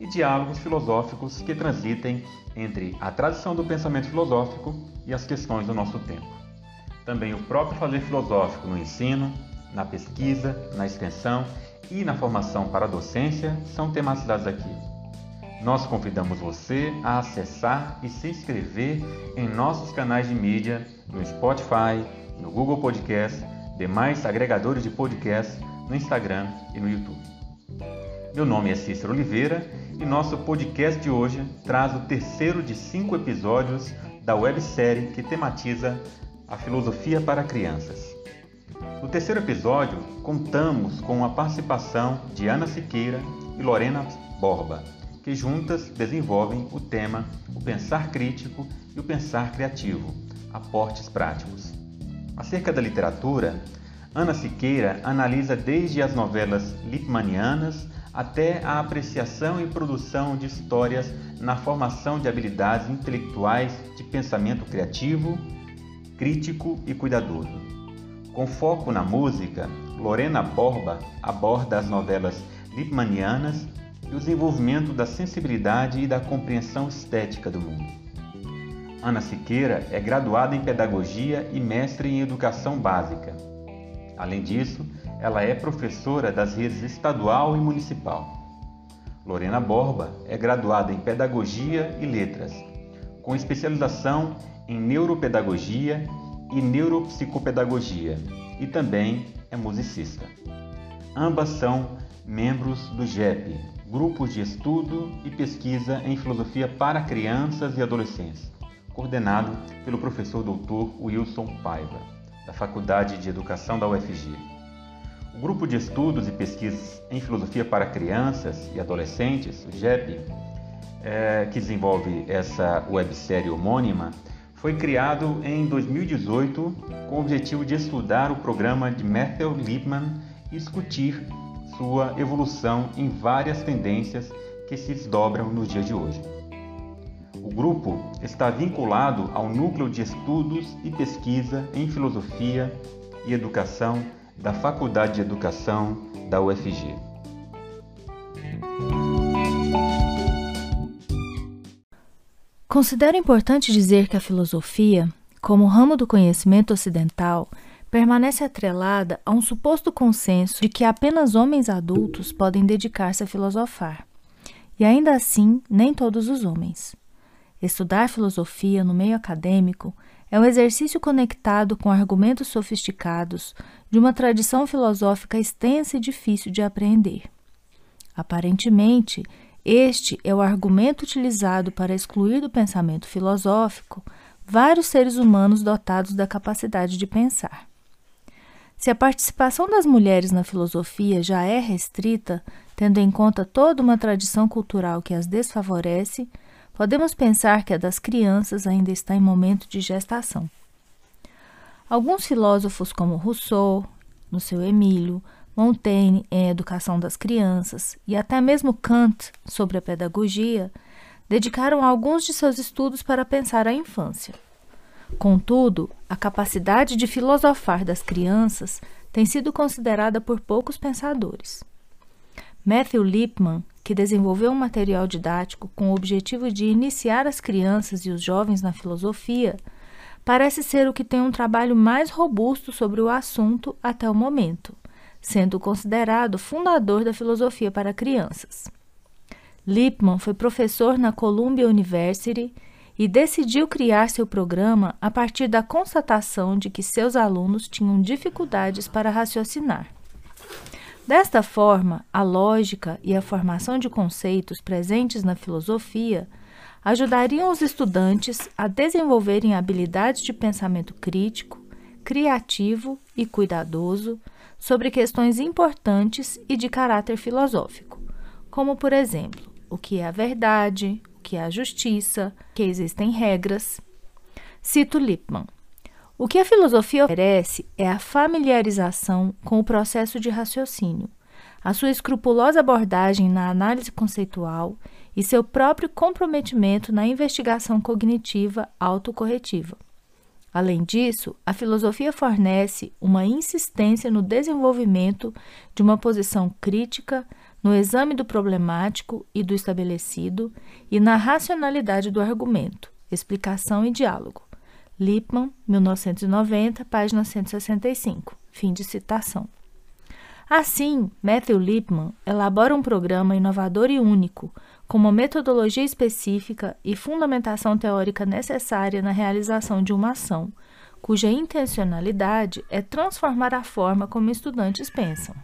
e diálogos filosóficos que transitem entre a tradição do pensamento filosófico e as questões do nosso tempo. Também o próprio fazer filosófico no ensino, na pesquisa, na extensão e na formação para a docência são tematizados aqui. Nós convidamos você a acessar e se inscrever em nossos canais de mídia no Spotify, no Google Podcast, demais agregadores de podcast, no Instagram e no YouTube. Meu nome é Cícero Oliveira e nosso podcast de hoje traz o terceiro de cinco episódios da websérie que tematiza a filosofia para crianças. No terceiro episódio, contamos com a participação de Ana Siqueira e Lorena Borba, que juntas desenvolvem o tema O Pensar Crítico e o Pensar Criativo Aportes Práticos. Acerca da literatura, Ana Siqueira analisa desde as novelas lipmanianas até a apreciação e produção de histórias na formação de habilidades intelectuais de pensamento criativo, crítico e cuidadoso. Com foco na música, Lorena Borba aborda as novelas lipmanianas e o desenvolvimento da sensibilidade e da compreensão estética do mundo. Ana Siqueira é graduada em Pedagogia e mestre em Educação Básica. Além disso, ela é professora das redes estadual e municipal. Lorena Borba é graduada em Pedagogia e Letras, com especialização em Neuropedagogia e Neuropsicopedagogia, e também é musicista. Ambas são membros do GEP, Grupo de Estudo e Pesquisa em Filosofia para Crianças e Adolescentes coordenado pelo professor doutor Wilson Paiva, da Faculdade de Educação da UFG. O Grupo de Estudos e Pesquisas em Filosofia para Crianças e Adolescentes, o GEP, é, que desenvolve essa websérie homônima, foi criado em 2018 com o objetivo de estudar o programa de Matthew Lipman e discutir sua evolução em várias tendências que se desdobram nos dias de hoje. O grupo está vinculado ao Núcleo de Estudos e Pesquisa em Filosofia e Educação da Faculdade de Educação da UFG. Considero importante dizer que a filosofia, como ramo do conhecimento ocidental, permanece atrelada a um suposto consenso de que apenas homens adultos podem dedicar-se a filosofar. E ainda assim, nem todos os homens. Estudar filosofia no meio acadêmico é um exercício conectado com argumentos sofisticados de uma tradição filosófica extensa e difícil de apreender. Aparentemente, este é o argumento utilizado para excluir do pensamento filosófico vários seres humanos dotados da capacidade de pensar. Se a participação das mulheres na filosofia já é restrita, tendo em conta toda uma tradição cultural que as desfavorece, podemos pensar que a das crianças ainda está em momento de gestação. Alguns filósofos, como Rousseau, no seu Emílio, Montaigne em Educação das Crianças e até mesmo Kant sobre a pedagogia, dedicaram alguns de seus estudos para pensar a infância. Contudo, a capacidade de filosofar das crianças tem sido considerada por poucos pensadores. Matthew Lipman que desenvolveu um material didático com o objetivo de iniciar as crianças e os jovens na filosofia, parece ser o que tem um trabalho mais robusto sobre o assunto até o momento, sendo considerado fundador da filosofia para crianças. Lippmann foi professor na Columbia University e decidiu criar seu programa a partir da constatação de que seus alunos tinham dificuldades para raciocinar. Desta forma, a lógica e a formação de conceitos presentes na filosofia ajudariam os estudantes a desenvolverem habilidades de pensamento crítico, criativo e cuidadoso sobre questões importantes e de caráter filosófico, como, por exemplo, o que é a verdade, o que é a justiça, que existem regras. Cito Lippmann. O que a filosofia oferece é a familiarização com o processo de raciocínio, a sua escrupulosa abordagem na análise conceitual e seu próprio comprometimento na investigação cognitiva autocorretiva. Além disso, a filosofia fornece uma insistência no desenvolvimento de uma posição crítica, no exame do problemático e do estabelecido e na racionalidade do argumento, explicação e diálogo. Lippmann, 1990, página 165. Fim de citação. Assim, Matthew Lippmann elabora um programa inovador e único, com uma metodologia específica e fundamentação teórica necessária na realização de uma ação, cuja intencionalidade é transformar a forma como estudantes pensam.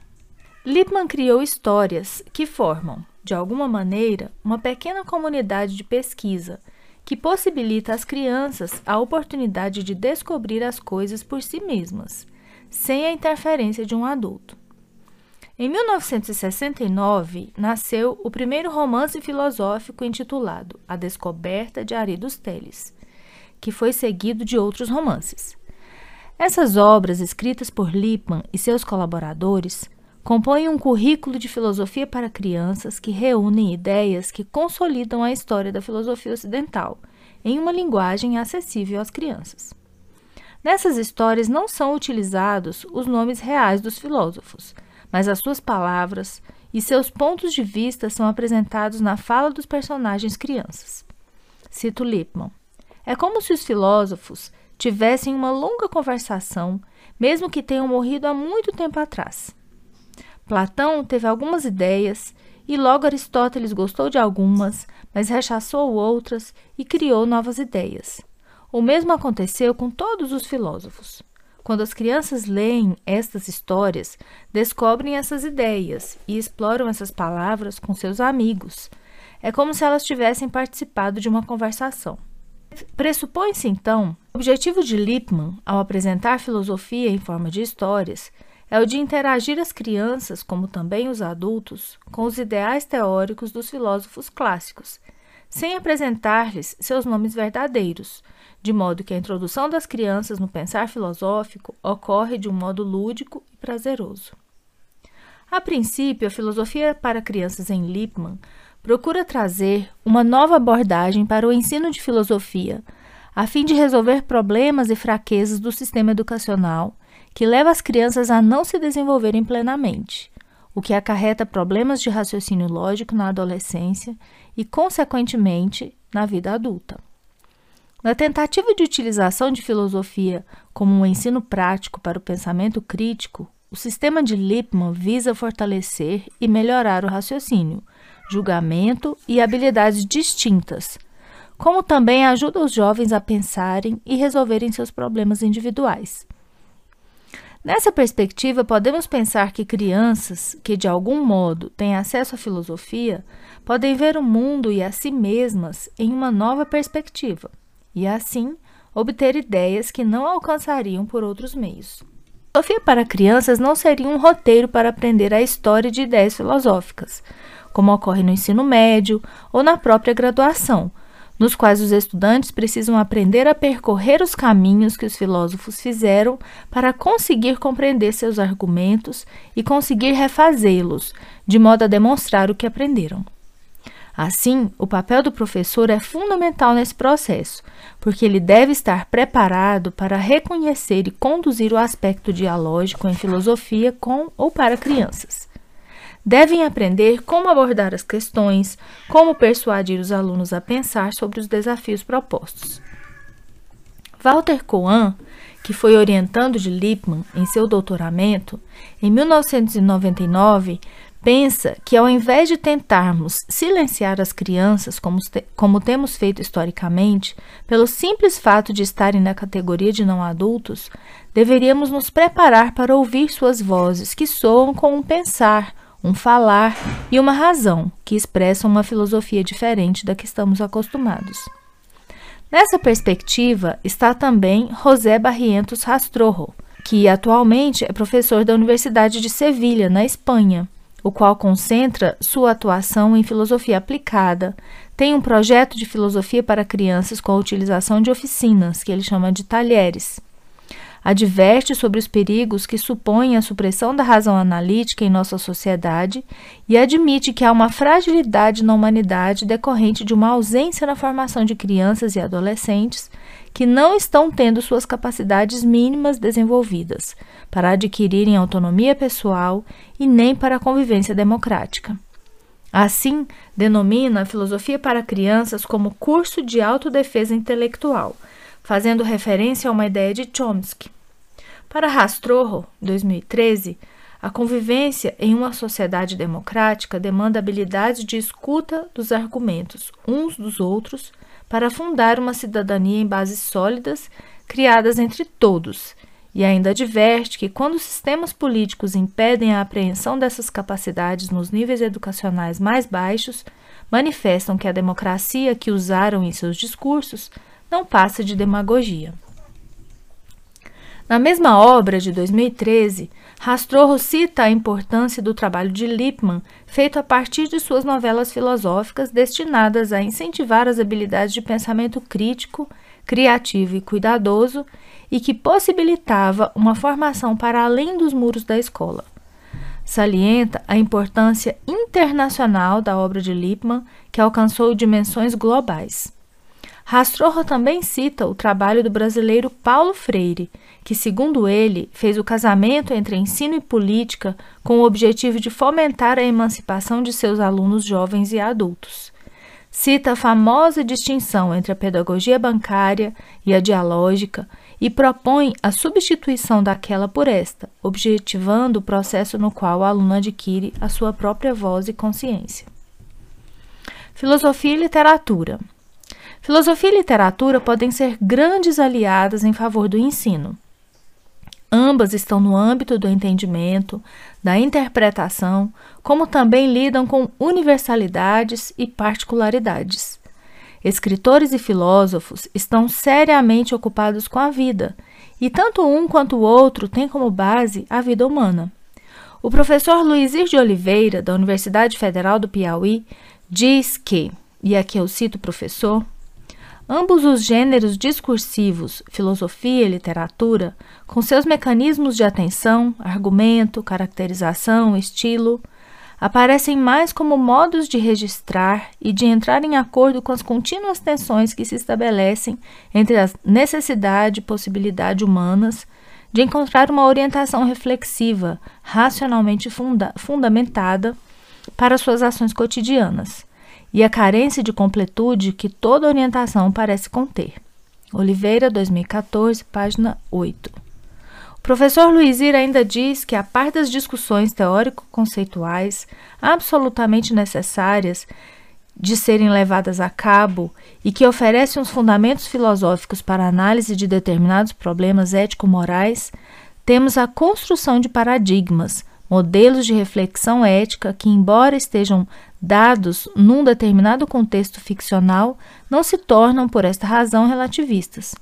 Lippmann criou histórias que formam, de alguma maneira, uma pequena comunidade de pesquisa que possibilita às crianças a oportunidade de descobrir as coisas por si mesmas, sem a interferência de um adulto. Em 1969, nasceu o primeiro romance filosófico intitulado A Descoberta de Ari dos Teles, que foi seguido de outros romances. Essas obras, escritas por Lippmann e seus colaboradores, compõem um currículo de filosofia para crianças que reúnem ideias que consolidam a história da filosofia ocidental em uma linguagem acessível às crianças. Nessas histórias não são utilizados os nomes reais dos filósofos, mas as suas palavras e seus pontos de vista são apresentados na fala dos personagens crianças. Cito Lippmann. É como se os filósofos tivessem uma longa conversação, mesmo que tenham morrido há muito tempo atrás. Platão teve algumas ideias e logo Aristóteles gostou de algumas, mas rechaçou outras e criou novas ideias. O mesmo aconteceu com todos os filósofos. Quando as crianças leem estas histórias, descobrem essas ideias e exploram essas palavras com seus amigos. É como se elas tivessem participado de uma conversação. Pressupõe-se, então, o objetivo de Lippmann ao apresentar filosofia em forma de histórias é o de interagir as crianças, como também os adultos, com os ideais teóricos dos filósofos clássicos, sem apresentar-lhes seus nomes verdadeiros, de modo que a introdução das crianças no pensar filosófico ocorre de um modo lúdico e prazeroso. A princípio, a filosofia para crianças em Lippmann procura trazer uma nova abordagem para o ensino de filosofia, a fim de resolver problemas e fraquezas do sistema educacional que leva as crianças a não se desenvolverem plenamente, o que acarreta problemas de raciocínio lógico na adolescência e, consequentemente, na vida adulta. Na tentativa de utilização de filosofia como um ensino prático para o pensamento crítico, o sistema de Lippmann visa fortalecer e melhorar o raciocínio, julgamento e habilidades distintas, como também ajuda os jovens a pensarem e resolverem seus problemas individuais. Nessa perspectiva, podemos pensar que crianças que de algum modo têm acesso à filosofia podem ver o mundo e a si mesmas em uma nova perspectiva e, assim, obter ideias que não alcançariam por outros meios. Filosofia para crianças não seria um roteiro para aprender a história de ideias filosóficas, como ocorre no ensino médio ou na própria graduação nos quais os estudantes precisam aprender a percorrer os caminhos que os filósofos fizeram para conseguir compreender seus argumentos e conseguir refazê-los, de modo a demonstrar o que aprenderam. Assim, o papel do professor é fundamental nesse processo, porque ele deve estar preparado para reconhecer e conduzir o aspecto dialógico em filosofia com ou para crianças devem aprender como abordar as questões, como persuadir os alunos a pensar sobre os desafios propostos. Walter Cohen, que foi orientando de Lippmann em seu doutoramento, em 1999 pensa que, ao invés de tentarmos silenciar as crianças, como, como temos feito historicamente, pelo simples fato de estarem na categoria de não adultos, deveríamos nos preparar para ouvir suas vozes, que soam com um pensar, um falar e uma razão, que expressam uma filosofia diferente da que estamos acostumados. Nessa perspectiva está também José Barrientos Rastrojo, que atualmente é professor da Universidade de Sevilha, na Espanha, o qual concentra sua atuação em filosofia aplicada. Tem um projeto de filosofia para crianças com a utilização de oficinas, que ele chama de talheres adverte sobre os perigos que supõem a supressão da razão analítica em nossa sociedade e admite que há uma fragilidade na humanidade decorrente de uma ausência na formação de crianças e adolescentes que não estão tendo suas capacidades mínimas desenvolvidas para adquirirem autonomia pessoal e nem para a convivência democrática. Assim, denomina a filosofia para crianças como curso de autodefesa intelectual, fazendo referência a uma ideia de Chomsky. Para Rastrojo, 2013, a convivência em uma sociedade democrática demanda habilidades de escuta dos argumentos uns dos outros para fundar uma cidadania em bases sólidas criadas entre todos, e ainda adverte que quando sistemas políticos impedem a apreensão dessas capacidades nos níveis educacionais mais baixos, manifestam que a democracia que usaram em seus discursos não passa de demagogia. Na mesma obra de 2013, Rastrojo cita a importância do trabalho de Lippmann, feito a partir de suas novelas filosóficas destinadas a incentivar as habilidades de pensamento crítico, criativo e cuidadoso, e que possibilitava uma formação para além dos muros da escola. Salienta a importância internacional da obra de Lippmann, que alcançou dimensões globais. Rastrojo também cita o trabalho do brasileiro Paulo Freire, que, segundo ele, fez o casamento entre ensino e política com o objetivo de fomentar a emancipação de seus alunos jovens e adultos. Cita a famosa distinção entre a pedagogia bancária e a dialógica e propõe a substituição daquela por esta, objetivando o processo no qual o aluno adquire a sua própria voz e consciência. Filosofia e literatura. Filosofia e literatura podem ser grandes aliadas em favor do ensino. Ambas estão no âmbito do entendimento, da interpretação, como também lidam com universalidades e particularidades. Escritores e filósofos estão seriamente ocupados com a vida, e tanto um quanto o outro têm como base a vida humana. O professor Luizir de Oliveira, da Universidade Federal do Piauí, diz que, e aqui eu cito o professor, Ambos os gêneros discursivos, filosofia e literatura, com seus mecanismos de atenção, argumento, caracterização, estilo, aparecem mais como modos de registrar e de entrar em acordo com as contínuas tensões que se estabelecem entre a necessidade e possibilidade humanas de encontrar uma orientação reflexiva, racionalmente funda fundamentada para suas ações cotidianas e a carência de completude que toda orientação parece conter. Oliveira, 2014, página 8. O professor Luizir ainda diz que, a par das discussões teórico-conceituais absolutamente necessárias de serem levadas a cabo e que oferecem os fundamentos filosóficos para a análise de determinados problemas ético-morais, temos a construção de paradigmas, modelos de reflexão ética que, embora estejam dados num determinado contexto ficcional não se tornam, por esta razão, relativistas.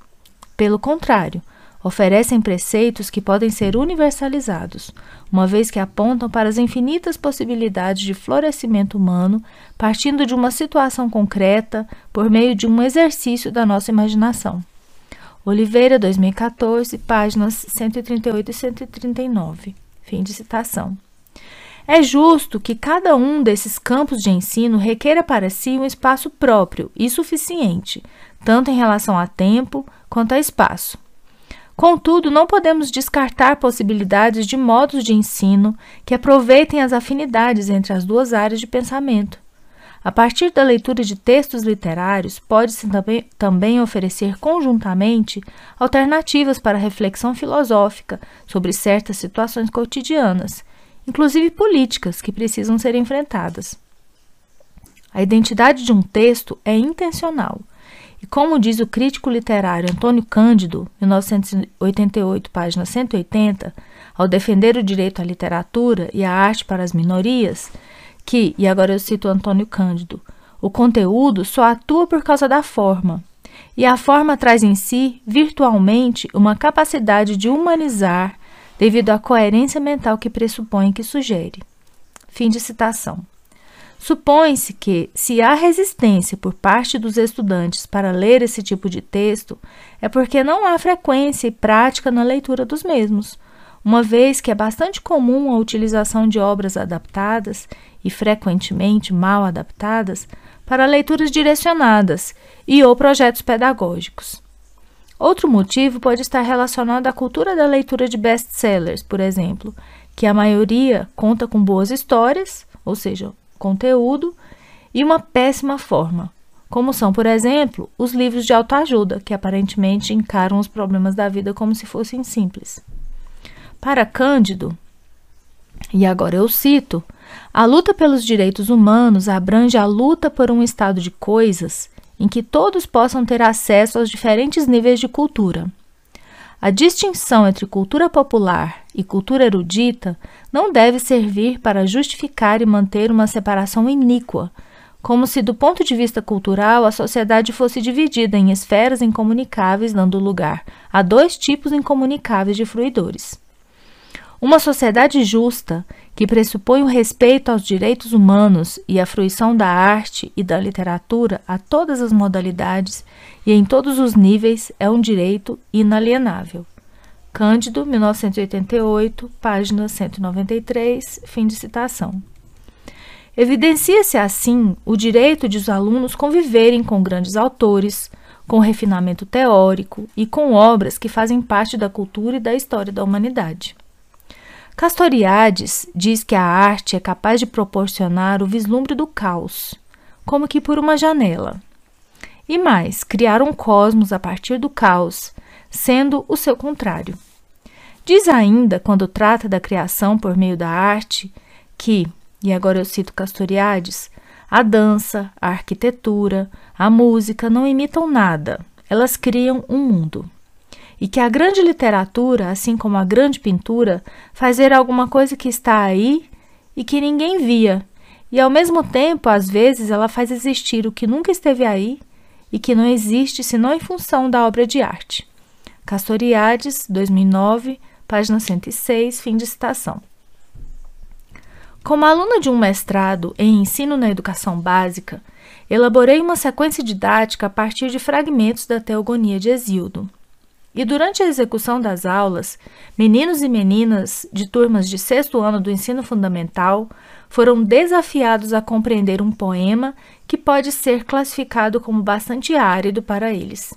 Pelo contrário, oferecem preceitos que podem ser universalizados, uma vez que apontam para as infinitas possibilidades de florescimento humano partindo de uma situação concreta por meio de um exercício da nossa imaginação. Oliveira, 2014, páginas 138 e 139. Fim de citação. É justo que cada um desses campos de ensino requeira para si um espaço próprio e suficiente, tanto em relação a tempo quanto a espaço. Contudo, não podemos descartar possibilidades de modos de ensino que aproveitem as afinidades entre as duas áreas de pensamento. A partir da leitura de textos literários, pode-se também, também oferecer conjuntamente alternativas para reflexão filosófica sobre certas situações cotidianas inclusive políticas, que precisam ser enfrentadas. A identidade de um texto é intencional. E como diz o crítico literário Antônio Cândido, 1988, página 180, ao defender o direito à literatura e à arte para as minorias, que, e agora eu cito Antônio Cândido, o conteúdo só atua por causa da forma, e a forma traz em si, virtualmente, uma capacidade de humanizar devido à coerência mental que pressupõe que sugere. Fim de citação. Supõe-se que, se há resistência por parte dos estudantes para ler esse tipo de texto, é porque não há frequência e prática na leitura dos mesmos, uma vez que é bastante comum a utilização de obras adaptadas e frequentemente mal adaptadas para leituras direcionadas e ou projetos pedagógicos. Outro motivo pode estar relacionado à cultura da leitura de best-sellers, por exemplo, que a maioria conta com boas histórias, ou seja, conteúdo, e uma péssima forma, como são, por exemplo, os livros de autoajuda, que aparentemente encaram os problemas da vida como se fossem simples. Para Cândido, e agora eu cito, a luta pelos direitos humanos abrange a luta por um estado de coisas em que todos possam ter acesso aos diferentes níveis de cultura. A distinção entre cultura popular e cultura erudita não deve servir para justificar e manter uma separação iníqua, como se, do ponto de vista cultural, a sociedade fosse dividida em esferas incomunicáveis, dando lugar a dois tipos incomunicáveis de fruidores. Uma sociedade justa, que pressupõe o respeito aos direitos humanos e a fruição da arte e da literatura a todas as modalidades e em todos os níveis, é um direito inalienável. Cândido, 1988, página 193, fim de citação. Evidencia-se assim o direito de os alunos conviverem com grandes autores, com refinamento teórico e com obras que fazem parte da cultura e da história da humanidade. Castoriades diz que a arte é capaz de proporcionar o vislumbre do caos, como que por uma janela. E mais, criar um cosmos a partir do caos, sendo o seu contrário. Diz ainda, quando trata da criação por meio da arte, que, e agora eu cito Castoriades, a dança, a arquitetura, a música não imitam nada, elas criam um mundo e que a grande literatura, assim como a grande pintura, faz ver alguma coisa que está aí e que ninguém via, e ao mesmo tempo, às vezes, ela faz existir o que nunca esteve aí e que não existe senão em função da obra de arte. Castoriades, 2009, página 106, fim de citação. Como aluna de um mestrado em ensino na educação básica, elaborei uma sequência didática a partir de fragmentos da Teogonia de Hesíodo. E durante a execução das aulas, meninos e meninas de turmas de sexto ano do ensino fundamental foram desafiados a compreender um poema que pode ser classificado como bastante árido para eles.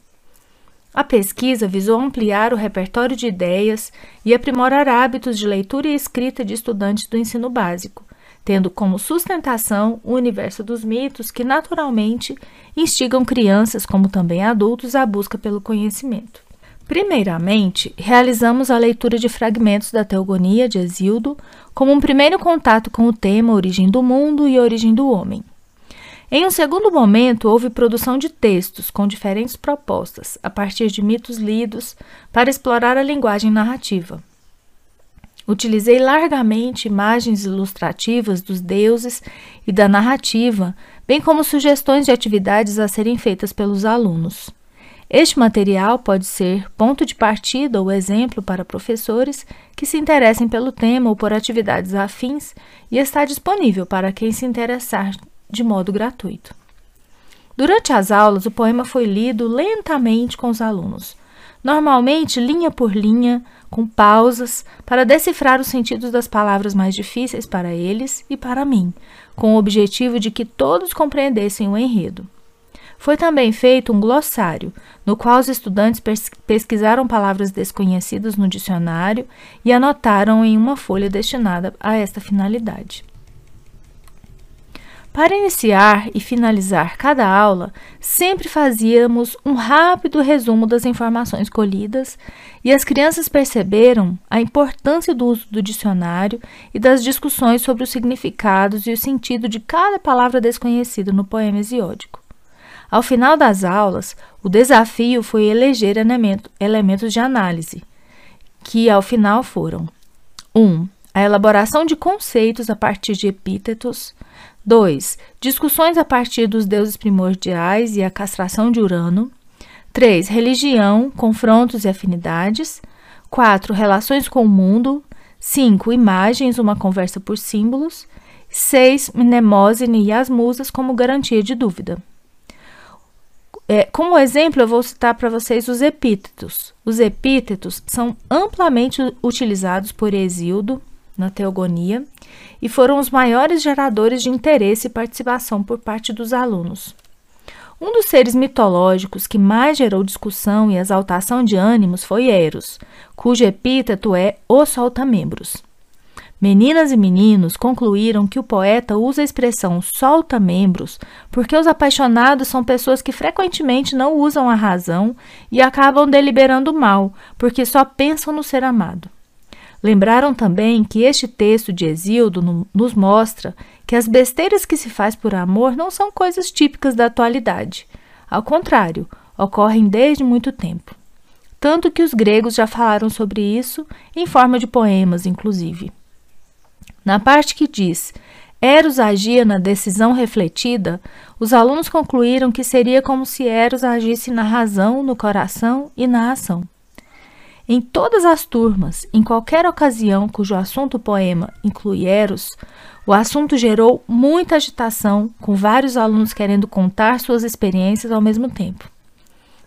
A pesquisa visou ampliar o repertório de ideias e aprimorar hábitos de leitura e escrita de estudantes do ensino básico, tendo como sustentação o universo dos mitos que naturalmente instigam crianças, como também adultos, à busca pelo conhecimento. Primeiramente, realizamos a leitura de fragmentos da Teogonia de Hesíodo como um primeiro contato com o tema Origem do Mundo e Origem do Homem. Em um segundo momento, houve produção de textos com diferentes propostas, a partir de mitos lidos, para explorar a linguagem narrativa. Utilizei largamente imagens ilustrativas dos deuses e da narrativa, bem como sugestões de atividades a serem feitas pelos alunos. Este material pode ser ponto de partida ou exemplo para professores que se interessem pelo tema ou por atividades afins e está disponível para quem se interessar de modo gratuito. Durante as aulas, o poema foi lido lentamente com os alunos, normalmente linha por linha, com pausas, para decifrar os sentidos das palavras mais difíceis para eles e para mim, com o objetivo de que todos compreendessem o enredo. Foi também feito um glossário, no qual os estudantes pesquisaram palavras desconhecidas no dicionário e anotaram em uma folha destinada a esta finalidade. Para iniciar e finalizar cada aula, sempre fazíamos um rápido resumo das informações colhidas e as crianças perceberam a importância do uso do dicionário e das discussões sobre os significados e o sentido de cada palavra desconhecida no poema hesiódico. Ao final das aulas, o desafio foi eleger elementos de análise, que ao final foram 1. Um, a elaboração de conceitos a partir de epítetos. 2. Discussões a partir dos deuses primordiais e a castração de Urano. 3. Religião, confrontos e afinidades. 4. Relações com o mundo. 5. Imagens, uma conversa por símbolos. 6. Mnemosine e as musas como garantia de dúvida. É, como exemplo, eu vou citar para vocês os epítetos. Os epítetos são amplamente utilizados por Hesíodo na Teogonia e foram os maiores geradores de interesse e participação por parte dos alunos. Um dos seres mitológicos que mais gerou discussão e exaltação de ânimos foi Eros, cujo epíteto é o solta-membros. Meninas e meninos concluíram que o poeta usa a expressão solta-membros porque os apaixonados são pessoas que frequentemente não usam a razão e acabam deliberando mal, porque só pensam no ser amado. Lembraram também que este texto de Exildo nos mostra que as besteiras que se faz por amor não são coisas típicas da atualidade. Ao contrário, ocorrem desde muito tempo. Tanto que os gregos já falaram sobre isso em forma de poemas, inclusive. Na parte que diz Eros agia na decisão refletida, os alunos concluíram que seria como se Eros agisse na razão, no coração e na ação. Em todas as turmas, em qualquer ocasião cujo assunto poema inclui Eros, o assunto gerou muita agitação, com vários alunos querendo contar suas experiências ao mesmo tempo.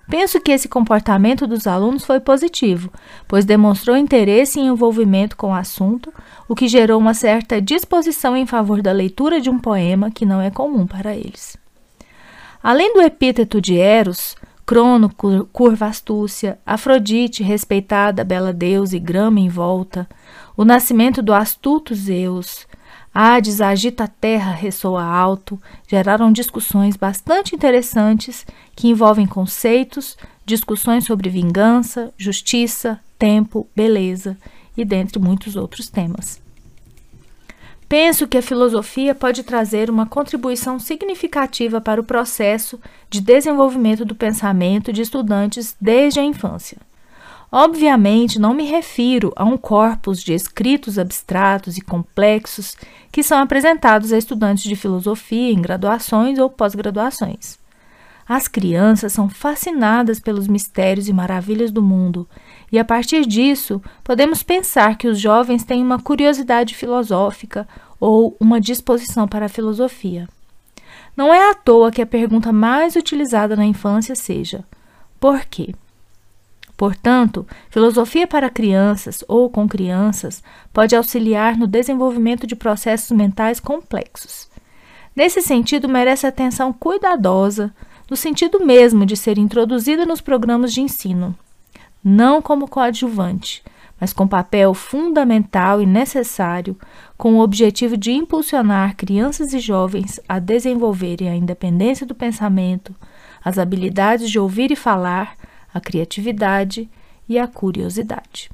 Penso que esse comportamento dos alunos foi positivo, pois demonstrou interesse e envolvimento com o assunto, o que gerou uma certa disposição em favor da leitura de um poema que não é comum para eles. Além do epíteto de Eros, Crono, curva astúcia, Afrodite, respeitada, bela deusa e grama em volta, o nascimento do astuto Zeus, Hades agita a terra, ressoa alto, geraram discussões bastante interessantes que envolvem conceitos, discussões sobre vingança, justiça, tempo, beleza e dentre muitos outros temas. Penso que a filosofia pode trazer uma contribuição significativa para o processo de desenvolvimento do pensamento de estudantes desde a infância. Obviamente, não me refiro a um corpus de escritos abstratos e complexos que são apresentados a estudantes de filosofia em graduações ou pós-graduações. As crianças são fascinadas pelos mistérios e maravilhas do mundo, e a partir disso, podemos pensar que os jovens têm uma curiosidade filosófica ou uma disposição para a filosofia. Não é à toa que a pergunta mais utilizada na infância seja: por quê? Portanto, filosofia para crianças ou com crianças pode auxiliar no desenvolvimento de processos mentais complexos. Nesse sentido, merece atenção cuidadosa, no sentido mesmo de ser introduzida nos programas de ensino, não como coadjuvante, mas com papel fundamental e necessário, com o objetivo de impulsionar crianças e jovens a desenvolverem a independência do pensamento, as habilidades de ouvir e falar, a criatividade e a curiosidade.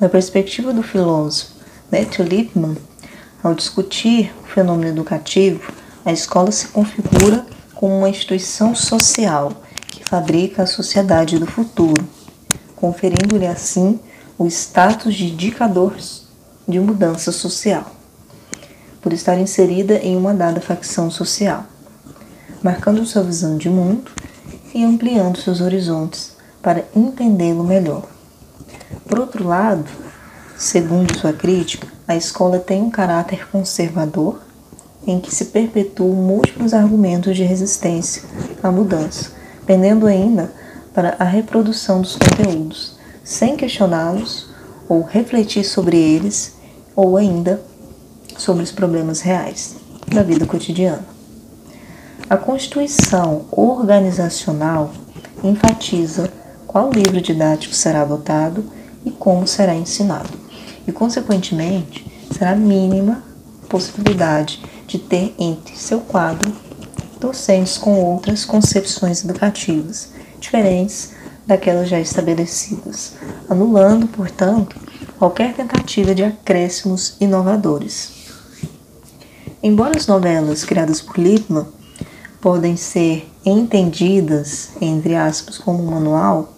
Na perspectiva do filósofo Matthew Lipman, ao discutir o fenômeno educativo, a escola se configura como uma instituição social que fabrica a sociedade do futuro, conferindo-lhe assim o status de indicador de mudança social, por estar inserida em uma dada facção social marcando sua visão de mundo e ampliando seus horizontes para entendê-lo melhor. Por outro lado, segundo sua crítica, a escola tem um caráter conservador em que se perpetuam múltiplos argumentos de resistência à mudança, pendendo ainda para a reprodução dos conteúdos, sem questioná-los ou refletir sobre eles, ou ainda sobre os problemas reais da vida cotidiana. A Constituição organizacional enfatiza qual livro didático será adotado e como será ensinado, e, consequentemente, será mínima possibilidade de ter entre seu quadro docentes com outras concepções educativas, diferentes daquelas já estabelecidas, anulando, portanto, qualquer tentativa de acréscimos inovadores. Embora as novelas criadas por Lippmann podem ser entendidas, entre aspas, como um manual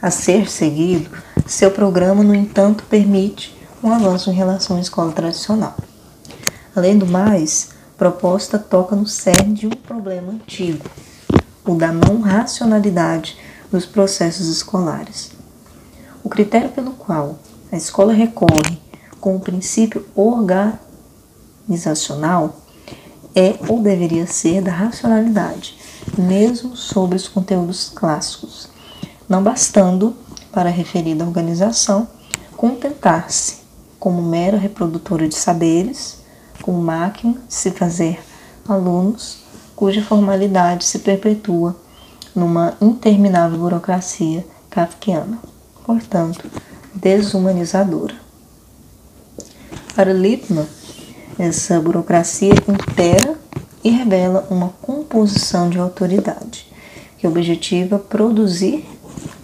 a ser seguido, seu programa, no entanto, permite um avanço em relação à escola tradicional. Além do mais, proposta toca no cerne de um problema antigo, o da não racionalidade dos processos escolares. O critério pelo qual a escola recorre com o princípio organizacional é ou deveria ser da racionalidade, mesmo sobre os conteúdos clássicos, não bastando, para a referida organização, contentar-se como mera reprodutora de saberes, como máquina de se fazer alunos, cuja formalidade se perpetua numa interminável burocracia kafkiana, portanto, desumanizadora. Para Lippmann, essa burocracia inteira e revela uma composição de autoridade que objetiva produzir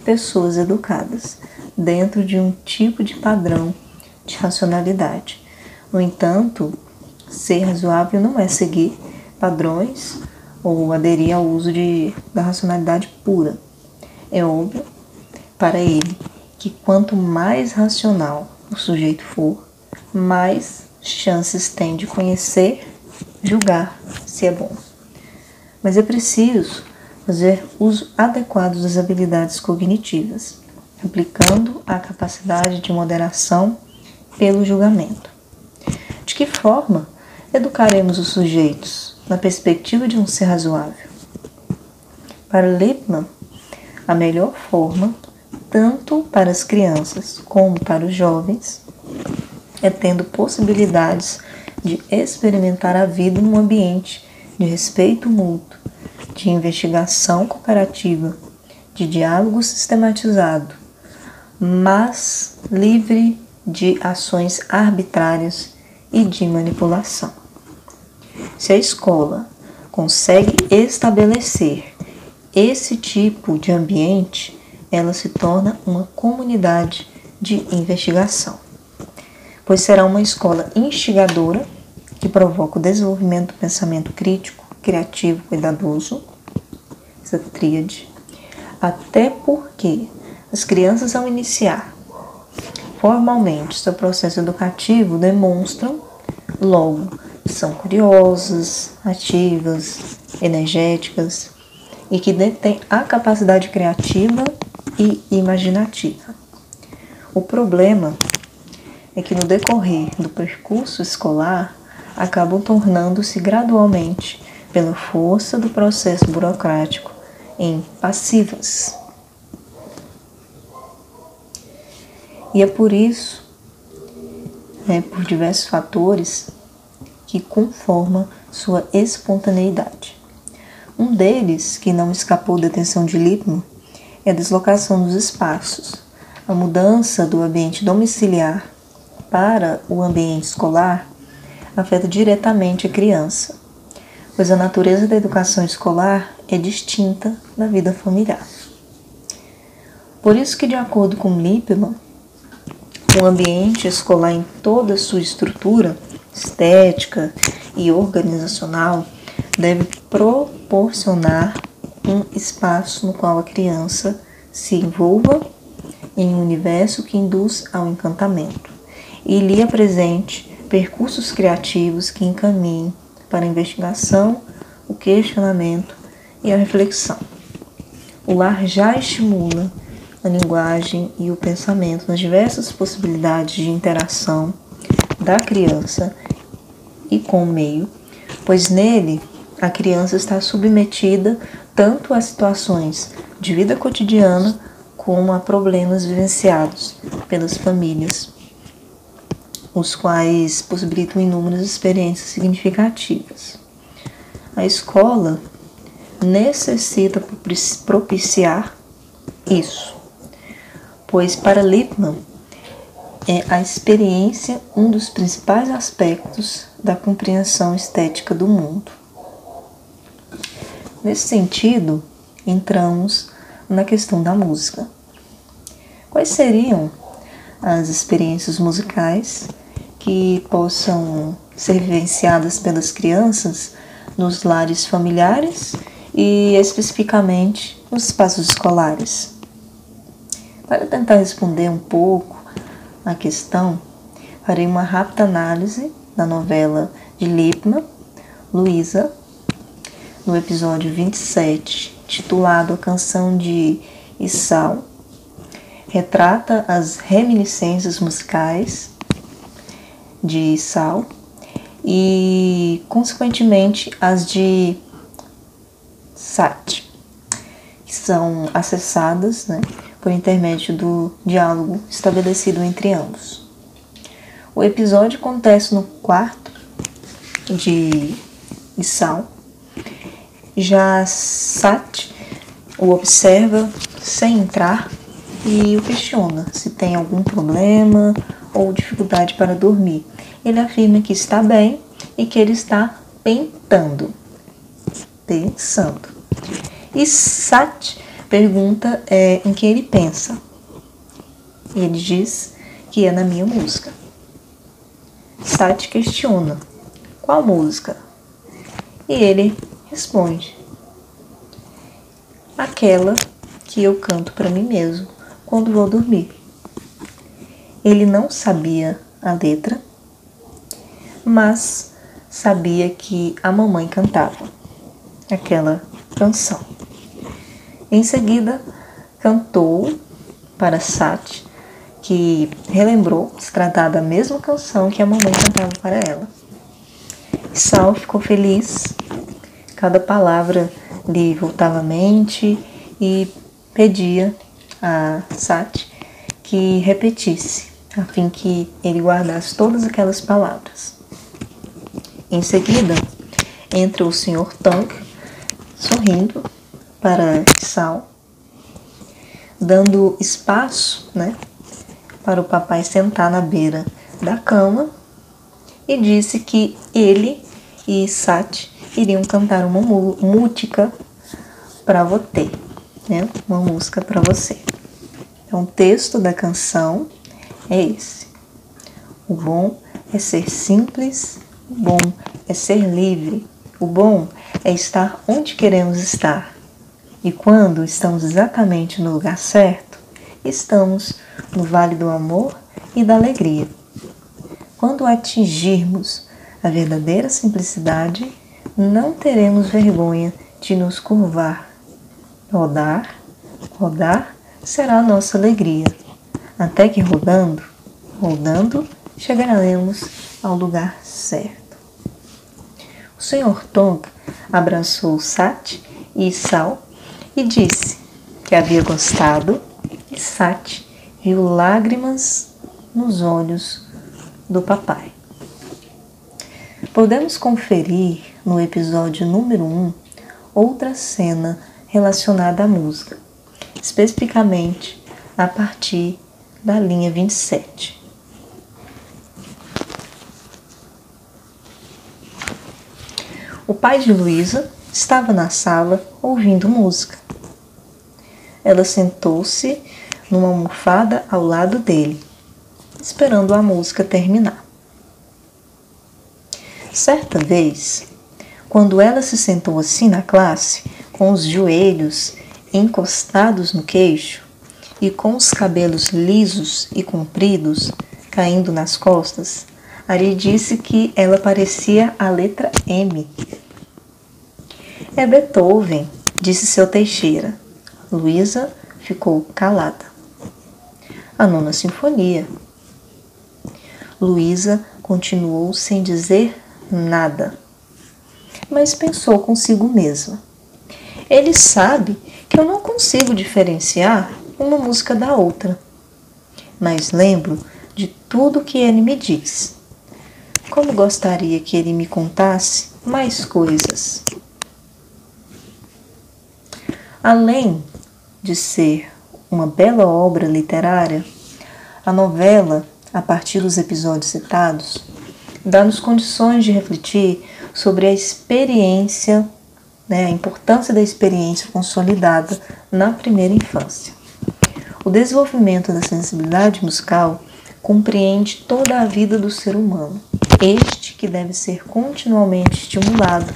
pessoas educadas dentro de um tipo de padrão de racionalidade. No entanto, ser razoável não é seguir padrões ou aderir ao uso de, da racionalidade pura. É óbvio para ele que quanto mais racional o sujeito for, mais chances tem de conhecer, julgar se é bom. Mas é preciso fazer uso adequado das habilidades cognitivas, aplicando a capacidade de moderação pelo julgamento. De que forma educaremos os sujeitos na perspectiva de um ser razoável? Para Lippmann, a melhor forma, tanto para as crianças como para os jovens, é tendo possibilidades de experimentar a vida num ambiente de respeito mútuo, de investigação cooperativa, de diálogo sistematizado, mas livre de ações arbitrárias e de manipulação. Se a escola consegue estabelecer esse tipo de ambiente, ela se torna uma comunidade de investigação pois será uma escola instigadora que provoca o desenvolvimento do pensamento crítico, criativo, cuidadoso, essa tríade, até porque as crianças, ao iniciar formalmente seu processo educativo, demonstram logo que são curiosas, ativas, energéticas e que detêm a capacidade criativa e imaginativa. O problema é que no decorrer do percurso escolar acabam tornando-se gradualmente, pela força do processo burocrático, em passivas. E é por isso, né, por diversos fatores, que conforma sua espontaneidade. Um deles, que não escapou da atenção de Lippmann, é a deslocação dos espaços, a mudança do ambiente domiciliar para o ambiente escolar afeta diretamente a criança, pois a natureza da educação escolar é distinta da vida familiar. Por isso que, de acordo com Lippmann, o ambiente escolar em toda a sua estrutura estética e organizacional deve proporcionar um espaço no qual a criança se envolva em um universo que induz ao encantamento e lhe apresente percursos criativos que encaminhem para a investigação, o questionamento e a reflexão. O lar já estimula a linguagem e o pensamento nas diversas possibilidades de interação da criança e com o meio, pois nele a criança está submetida tanto a situações de vida cotidiana como a problemas vivenciados pelas famílias os quais possibilitam inúmeras experiências significativas. A escola necessita propiciar isso, pois para Lippmann é a experiência um dos principais aspectos da compreensão estética do mundo. Nesse sentido, entramos na questão da música. Quais seriam as experiências musicais que possam ser vivenciadas pelas crianças nos lares familiares e especificamente nos espaços escolares? Para tentar responder um pouco a questão, farei uma rápida análise da novela de Lippmann, Luísa, no episódio 27, titulado A Canção de Issal, retrata as reminiscências musicais de Issal e, consequentemente, as de Sati, que são acessadas né, por intermédio do diálogo estabelecido entre ambos. O episódio acontece no quarto de Issal. Já Sat o observa sem entrar e o questiona se tem algum problema ou dificuldade para dormir. Ele afirma que está bem e que ele está pentando, pensando. E Sat pergunta é, em que ele pensa. E ele diz que é na minha música. Sati questiona: Qual música? E ele responde: Aquela que eu canto para mim mesmo quando vou dormir. Ele não sabia a letra, mas sabia que a mamãe cantava aquela canção. Em seguida, cantou para Sati que relembrou se tratar da mesma canção que a mamãe cantava para ela. Sal ficou feliz, cada palavra lhe voltava à mente e pedia a Sati que repetisse, a fim que ele guardasse todas aquelas palavras. Em seguida, entra o Sr. Tonk, sorrindo para Sal, dando espaço né, para o papai sentar na beira da cama e disse que ele e Sati iriam cantar uma música para você, né? Uma música para você. Então, o texto da canção é esse. O bom é ser simples, o bom é ser livre, o bom é estar onde queremos estar. E quando estamos exatamente no lugar certo, estamos no vale do amor e da alegria. Quando atingirmos a verdadeira simplicidade, não teremos vergonha de nos curvar. Rodar, rodar será a nossa alegria, até que rodando, rodando, chegaremos ao lugar certo. O Senhor Tonga abraçou Sat e Sal e disse que havia gostado e Sati viu lágrimas nos olhos do papai. Podemos conferir no episódio número 1 outra cena relacionada à música, especificamente a partir da linha 27. O pai de Luísa estava na sala ouvindo música. Ela sentou-se numa almofada ao lado dele, esperando a música terminar. Certa vez, quando ela se sentou assim na classe, com os joelhos encostados no queixo e com os cabelos lisos e compridos caindo nas costas, Ari disse que ela parecia a letra M. É Beethoven, disse seu Teixeira. Luísa ficou calada a nona sinfonia. Luísa continuou sem dizer nada, mas pensou consigo mesma. Ele sabe que eu não consigo diferenciar uma música da outra, mas lembro de tudo que ele me diz. Como gostaria que ele me contasse mais coisas. Além de ser uma bela obra literária, a novela a partir dos episódios citados, dá-nos condições de refletir sobre a experiência, né, a importância da experiência consolidada na primeira infância. O desenvolvimento da sensibilidade musical compreende toda a vida do ser humano, este que deve ser continuamente estimulado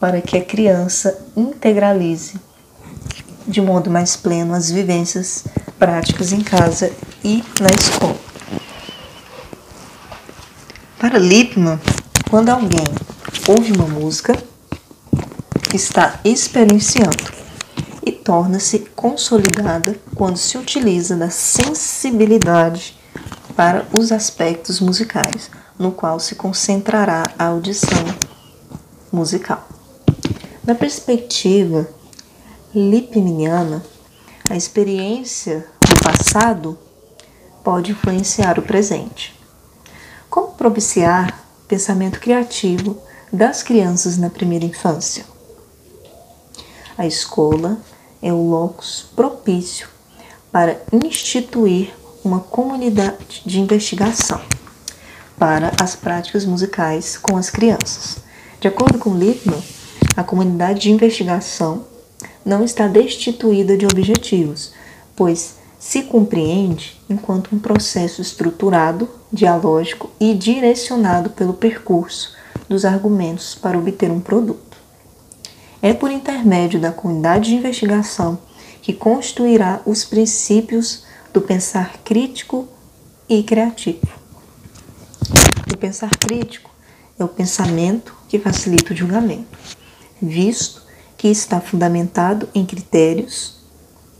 para que a criança integralize de modo mais pleno as vivências práticas em casa e na escola. Para Lippmann, quando alguém ouve uma música, está experienciando torna-se consolidada quando se utiliza da sensibilidade para os aspectos musicais, no qual se concentrará a audição musical. Na perspectiva lipminiana, a experiência do passado pode influenciar o presente. Como propiciar pensamento criativo das crianças na primeira infância? A escola é o locus propício para instituir uma comunidade de investigação para as práticas musicais com as crianças. De acordo com Lippmann, a comunidade de investigação não está destituída de objetivos, pois se compreende enquanto um processo estruturado, dialógico e direcionado pelo percurso dos argumentos para obter um produto. É por intermédio da comunidade de investigação que construirá os princípios do pensar crítico e criativo. O pensar crítico é o pensamento que facilita o julgamento, visto que está fundamentado em critérios,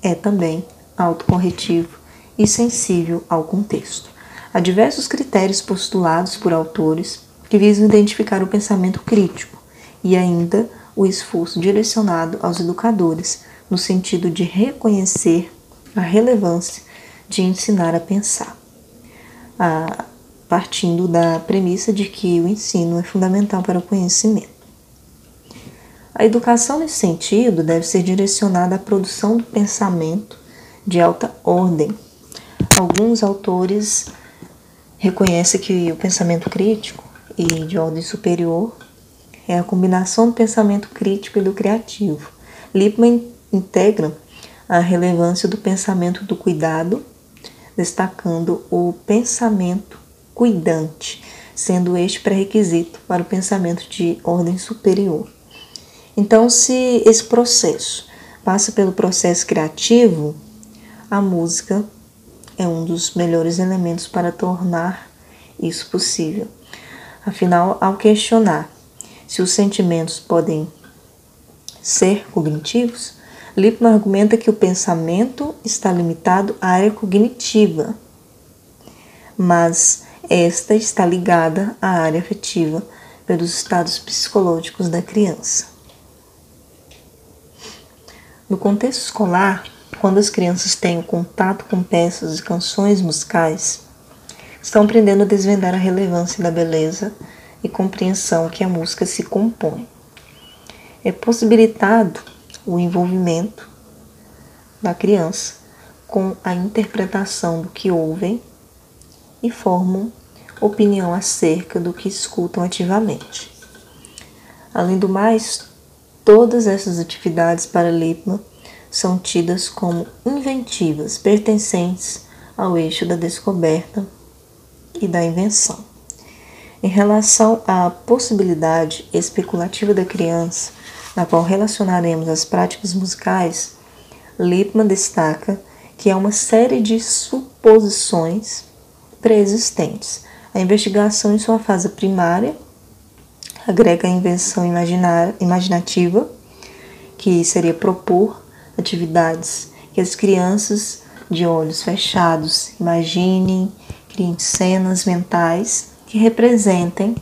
é também autocorretivo e sensível ao contexto. Há diversos critérios postulados por autores que visam identificar o pensamento crítico e ainda o esforço direcionado aos educadores no sentido de reconhecer a relevância de ensinar a pensar, a, partindo da premissa de que o ensino é fundamental para o conhecimento. A educação nesse sentido deve ser direcionada à produção do pensamento de alta ordem. Alguns autores reconhecem que o pensamento crítico e de ordem superior é a combinação do pensamento crítico e do criativo. Lippmann integra a relevância do pensamento do cuidado, destacando o pensamento cuidante, sendo este pré-requisito para o pensamento de ordem superior. Então, se esse processo passa pelo processo criativo, a música é um dos melhores elementos para tornar isso possível. Afinal, ao questionar se os sentimentos podem ser cognitivos, Lippmann argumenta que o pensamento está limitado à área cognitiva, mas esta está ligada à área afetiva pelos estados psicológicos da criança. No contexto escolar, quando as crianças têm contato com peças e canções musicais, estão aprendendo a desvendar a relevância da beleza e compreensão que a música se compõe. É possibilitado o envolvimento da criança com a interpretação do que ouvem e formam opinião acerca do que escutam ativamente. Além do mais, todas essas atividades para Lippmann são tidas como inventivas, pertencentes ao eixo da descoberta e da invenção. Em relação à possibilidade especulativa da criança, na qual relacionaremos as práticas musicais, Lippmann destaca que há uma série de suposições pré-existentes. A investigação em sua fase primária agrega a invenção imaginativa, que seria propor atividades que as crianças de olhos fechados imaginem, criem cenas mentais que representem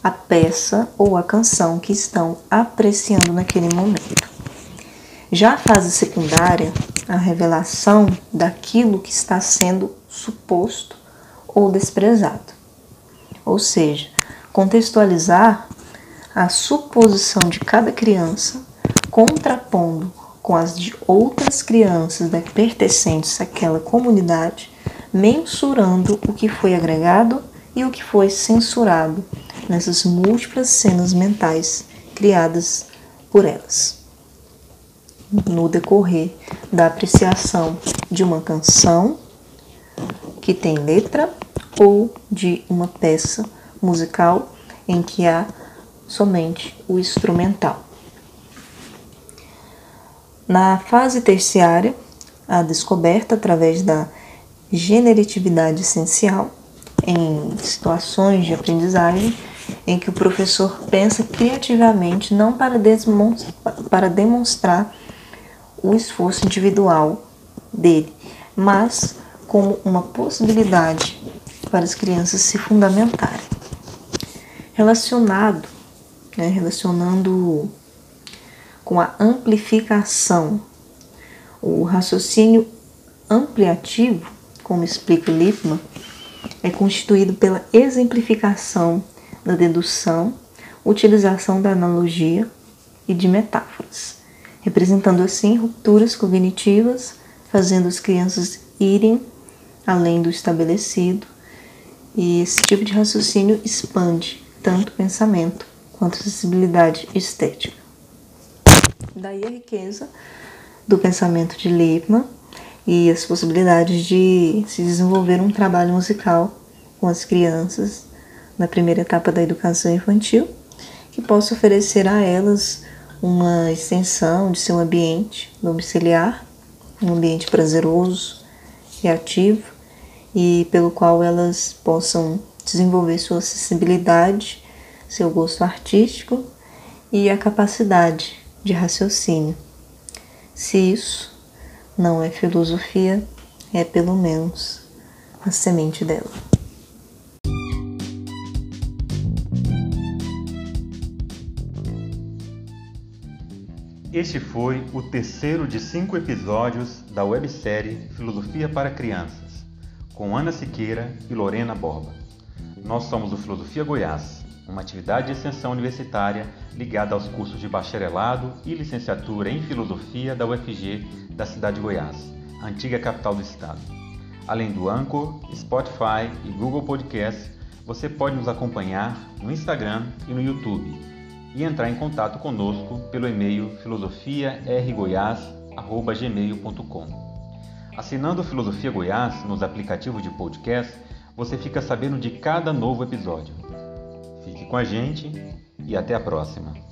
a peça ou a canção que estão apreciando naquele momento. Já a fase secundária, a revelação daquilo que está sendo suposto ou desprezado. Ou seja, contextualizar a suposição de cada criança, contrapondo com as de outras crianças pertencentes àquela comunidade, mensurando o que foi agregado e o que foi censurado nessas múltiplas cenas mentais criadas por elas. No decorrer da apreciação de uma canção que tem letra ou de uma peça musical em que há somente o instrumental. Na fase terciária, a descoberta através da generatividade essencial em situações de aprendizagem em que o professor pensa criativamente não para, para demonstrar o esforço individual dele, mas como uma possibilidade para as crianças se fundamentarem. Relacionado, né, relacionando com a amplificação, o raciocínio ampliativo, como explica Lippmann, é constituído pela exemplificação da dedução, utilização da analogia e de metáforas, representando assim rupturas cognitivas, fazendo as crianças irem além do estabelecido, e esse tipo de raciocínio expande tanto o pensamento quanto a sensibilidade estética. Daí a riqueza do pensamento de Lippmann e as possibilidades de se desenvolver um trabalho musical com as crianças na primeira etapa da educação infantil, que possa oferecer a elas uma extensão de seu ambiente domiciliar, um ambiente prazeroso e ativo, e pelo qual elas possam desenvolver sua acessibilidade, seu gosto artístico e a capacidade de raciocínio. Se isso não é filosofia, é pelo menos a semente dela. Este foi o terceiro de cinco episódios da websérie Filosofia para Crianças, com Ana Siqueira e Lorena Borba. Nós somos o Filosofia Goiás, uma atividade de extensão universitária ligada aos cursos de bacharelado e licenciatura em Filosofia da UFG da cidade de Goiás, antiga capital do estado. Além do Anchor, Spotify e Google Podcast, você pode nos acompanhar no Instagram e no YouTube e entrar em contato conosco pelo e-mail filosofiargoiás.gmail.com. Assinando Filosofia Goiás nos aplicativos de podcast, você fica sabendo de cada novo episódio. Fique com a gente e até a próxima!